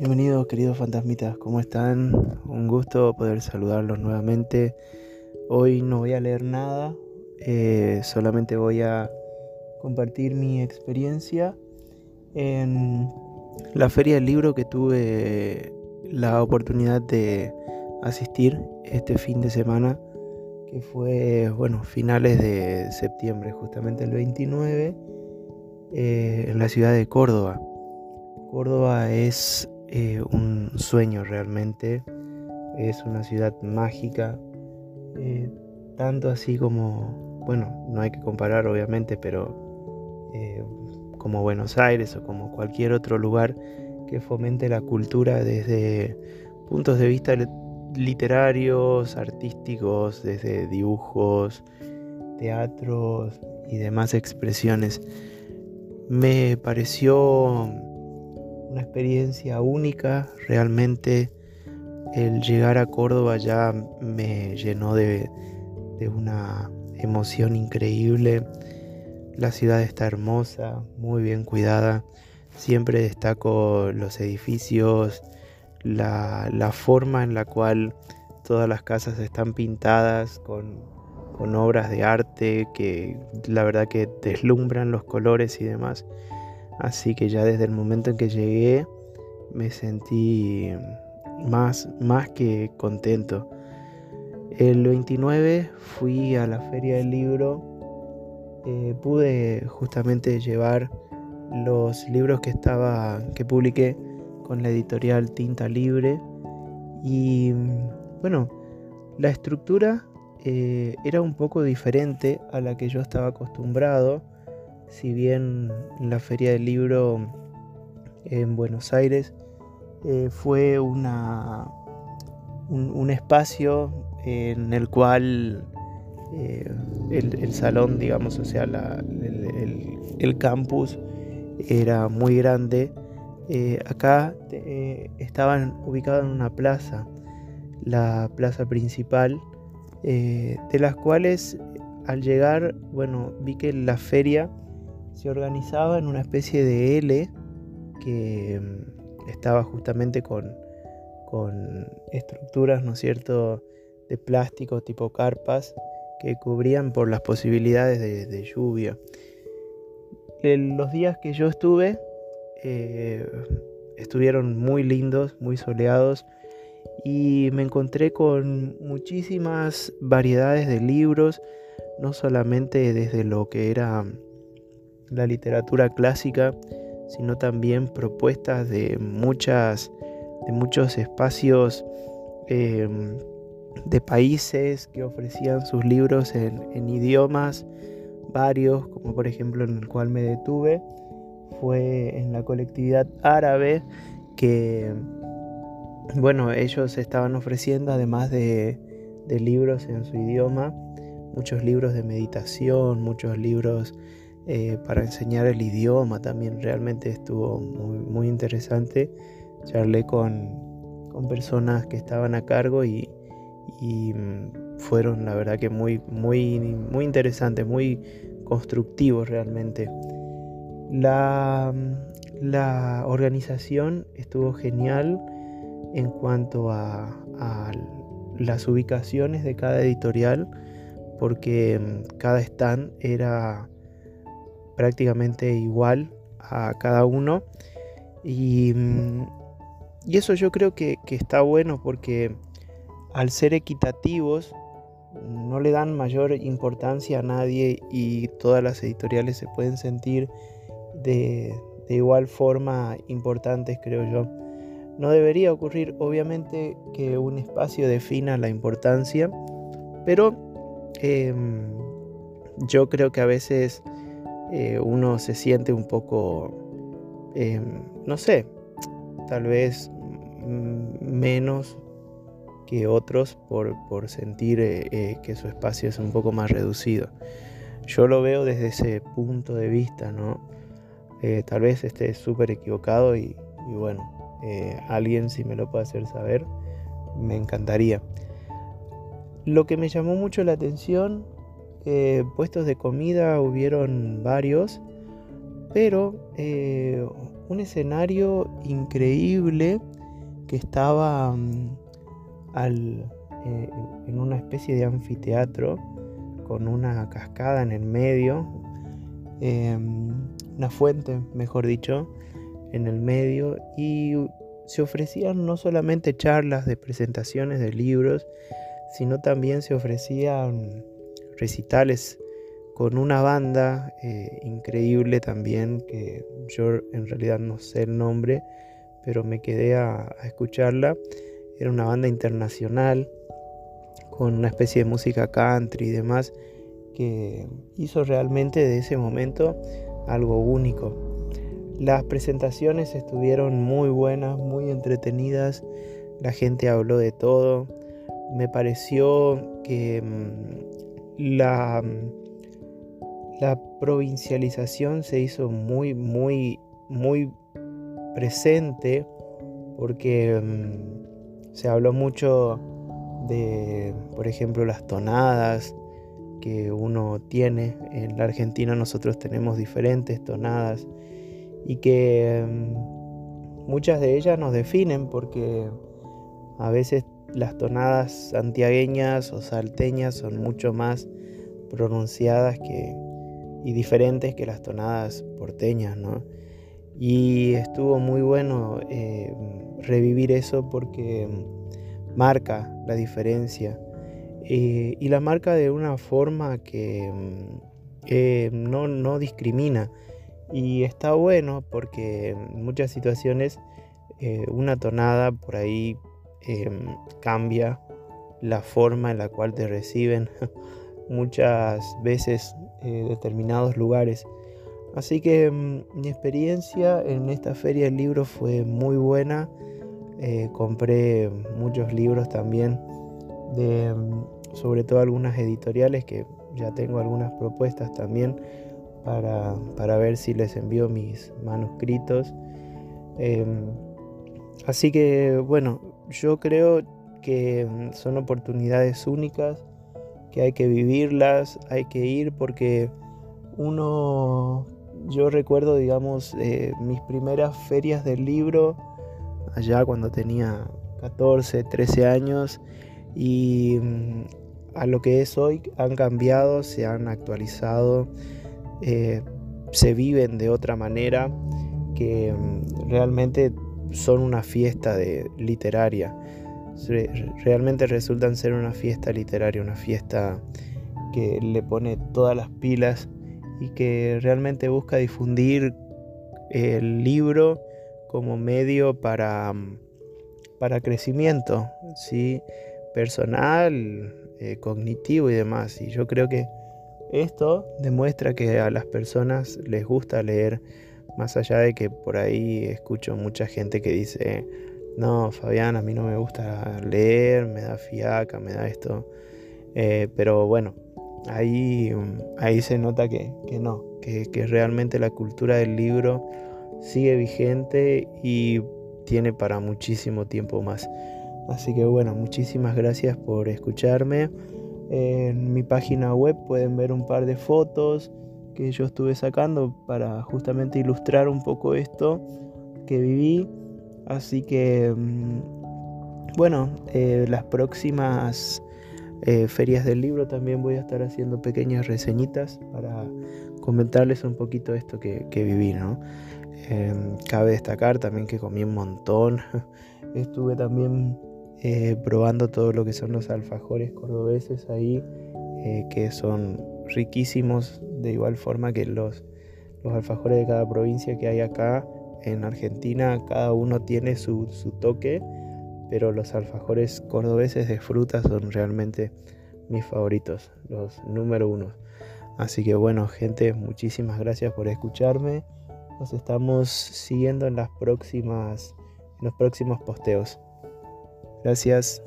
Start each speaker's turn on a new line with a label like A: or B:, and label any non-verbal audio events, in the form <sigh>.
A: Bienvenidos queridos fantasmitas, ¿cómo están? Un gusto poder saludarlos nuevamente. Hoy no voy a leer nada, eh, solamente voy a compartir mi experiencia en la feria del libro que tuve la oportunidad de asistir este fin de semana, que fue, bueno, finales de septiembre, justamente el 29, eh, en la ciudad de Córdoba. Córdoba es eh, un sueño realmente. Es una ciudad mágica. Eh, tanto así como, bueno, no hay que comparar obviamente, pero eh, como Buenos Aires o como cualquier otro lugar que fomente la cultura desde puntos de vista literarios, artísticos, desde dibujos, teatros y demás expresiones. Me pareció una experiencia única, realmente el llegar a Córdoba ya me llenó de, una emoción increíble. La ciudad está hermosa, muy bien cuidada. Siempre destaco los edificios, la, forma en la cual todas las casas están pintadas con, con obras de arte que la verdad que deslumbran los colores y demás. Así que ya desde el momento en que llegué me sentí más, más que contento. El 29 fui a la feria del libro. Eh, pude justamente llevar los libros que estaba que publiqué con la editorial Tinta Libre y bueno la estructura eh, era un poco diferente a la que yo estaba acostumbrado si bien la feria del libro en Buenos Aires eh, fue una, un, espacio en el cual eh, el, salón, digamos, o sea, el, campus era muy grande. Eh, acá estaban ubicados en una plaza, la plaza principal, de las cuales al llegar, bueno, vi que la feria se organizaba en una especie de L que mm, estaba justamente con, con estructuras, ¿no es cierto?, de plástico tipo carpas que cubrían por las posibilidades de, lluvia. los días que yo estuve eh, estuvieron muy lindos, muy soleados y me encontré con muchísimas variedades de libros, no solamente desde lo que era la literatura clásica, sino también propuestas de, muchas, de muchos espacios em, de países que ofrecían sus libros en, idiomas varios, como por ejemplo en el cual me detuve, fue en la colectividad árabe que, bueno, ellos estaban ofreciendo, además de, de libros en su idioma, muchos libros de meditación, muchos libros eh, para enseñar el idioma también realmente estuvo muy, muy interesante. Charlé con, con, personas que estaban a cargo y, mm, fueron la verdad que muy, muy, muy interesantes, muy constructivos realmente. La, mm, la organización estuvo genial en cuanto a, a las ubicaciones de cada editorial porque mm, cada stand era prácticamente igual a cada uno. Y, mm, y eso yo creo que, está bueno porque al ser equitativos no le dan mayor importancia a nadie y todas las editoriales se pueden sentir de, de igual forma importantes, creo yo. No debería ocurrir, obviamente, que un espacio defina la importancia, pero em, yo creo que a veces eh, uno se siente un poco, em, no sé, tal vez menos que otros por, sentir eh, eh, que su espacio es un poco más reducido. Yo lo veo desde ese punto de vista, ¿no? tal vez esté súper equivocado y bueno, alguien si me lo puede hacer saber, me encantaría. Lo que me llamó mucho la atención eh, puestos de comida hubieron varios, pero eh, un escenario increíble que estaba mm, eh, en una especie de anfiteatro con una cascada en el medio, em, una fuente, mejor dicho, en el medio y se ofrecían no solamente charlas de presentaciones de libros, sino también se ofrecían recitales con una banda eh, increíble también, que yo en realidad no sé el nombre, pero me quedé a, escucharla. Era una banda internacional con una especie de música country y demás, que hizo realmente de ese momento algo único. Las presentaciones estuvieron muy buenas, muy entretenidas, la gente habló de todo. Me pareció que mm, la, la provincialización se hizo muy, muy, muy presente porque mm, se habló mucho de, por ejemplo, las tonadas que uno tiene. En la Argentina nosotros tenemos diferentes tonadas y que mm, muchas de ellas nos definen porque a veces las tonadas santiagueñas o salteñas son mucho más pronunciadas que, y diferentes que las tonadas porteñas, ¿no? Y estuvo muy bueno eh, revivir eso porque marca la diferencia eh, y la marca de una forma que eh, no, no discrimina. Y está bueno porque en muchas situaciones una tonada por ahí em, cambia la forma en la cual te reciben <laughs> muchas veces determinados lugares. Así que mm, mi experiencia en esta feria del libro fue muy buena. Eh, compré muchos libros también, de, mm, sobre todo algunas editoriales que ya tengo algunas propuestas también para, para ver si les envío mis manuscritos. Em, así que bueno, yo creo que mm, son oportunidades únicas, que hay que vivirlas, hay que ir porque uno yo recuerdo, digamos, eh, mis primeras ferias del libro, allá cuando tenía 14, 13 años, y mm, a lo que es hoy han cambiado, se han actualizado, eh, se viven de otra manera, que mm, realmente son una fiesta de, literaria. Realmente resultan ser una fiesta literaria, una fiesta que le pone todas las pilas y que realmente busca difundir el libro como medio para, para crecimiento ¿sí? personal, eh, cognitivo y demás. Y yo creo que esto demuestra que a las personas les gusta leer, más allá de que por ahí escucho mucha gente que dice, no, Fabián, a mí no me gusta leer, me da fiaca, me da esto. Eh, pero bueno, ahí, ahí se nota que, no, que, realmente la cultura del libro sigue vigente y tiene para muchísimo tiempo más. Así que bueno, muchísimas gracias por escucharme. En mi página web pueden ver un par de fotos que yo estuve sacando para justamente ilustrar un poco esto que viví. Así que, mm, bueno, eh, las próximas eh, ferias del libro también voy a estar haciendo pequeñas reseñitas para comentarles un poquito esto que, viví, ¿no? Em, cabe destacar también que comí un montón. <laughs> Estuve también eh, probando todo lo que son los alfajores cordobeses ahí, que son riquísimos, de igual forma que los, los alfajores de cada provincia que hay acá. En Argentina cada uno tiene su, su toque pero los alfajores cordobeses de frutas son realmente mis favoritos, los número uno. Así que bueno, gente, muchísimas gracias por escucharme. Nos estamos siguiendo en las próximas en los próximos posteos. Gracias.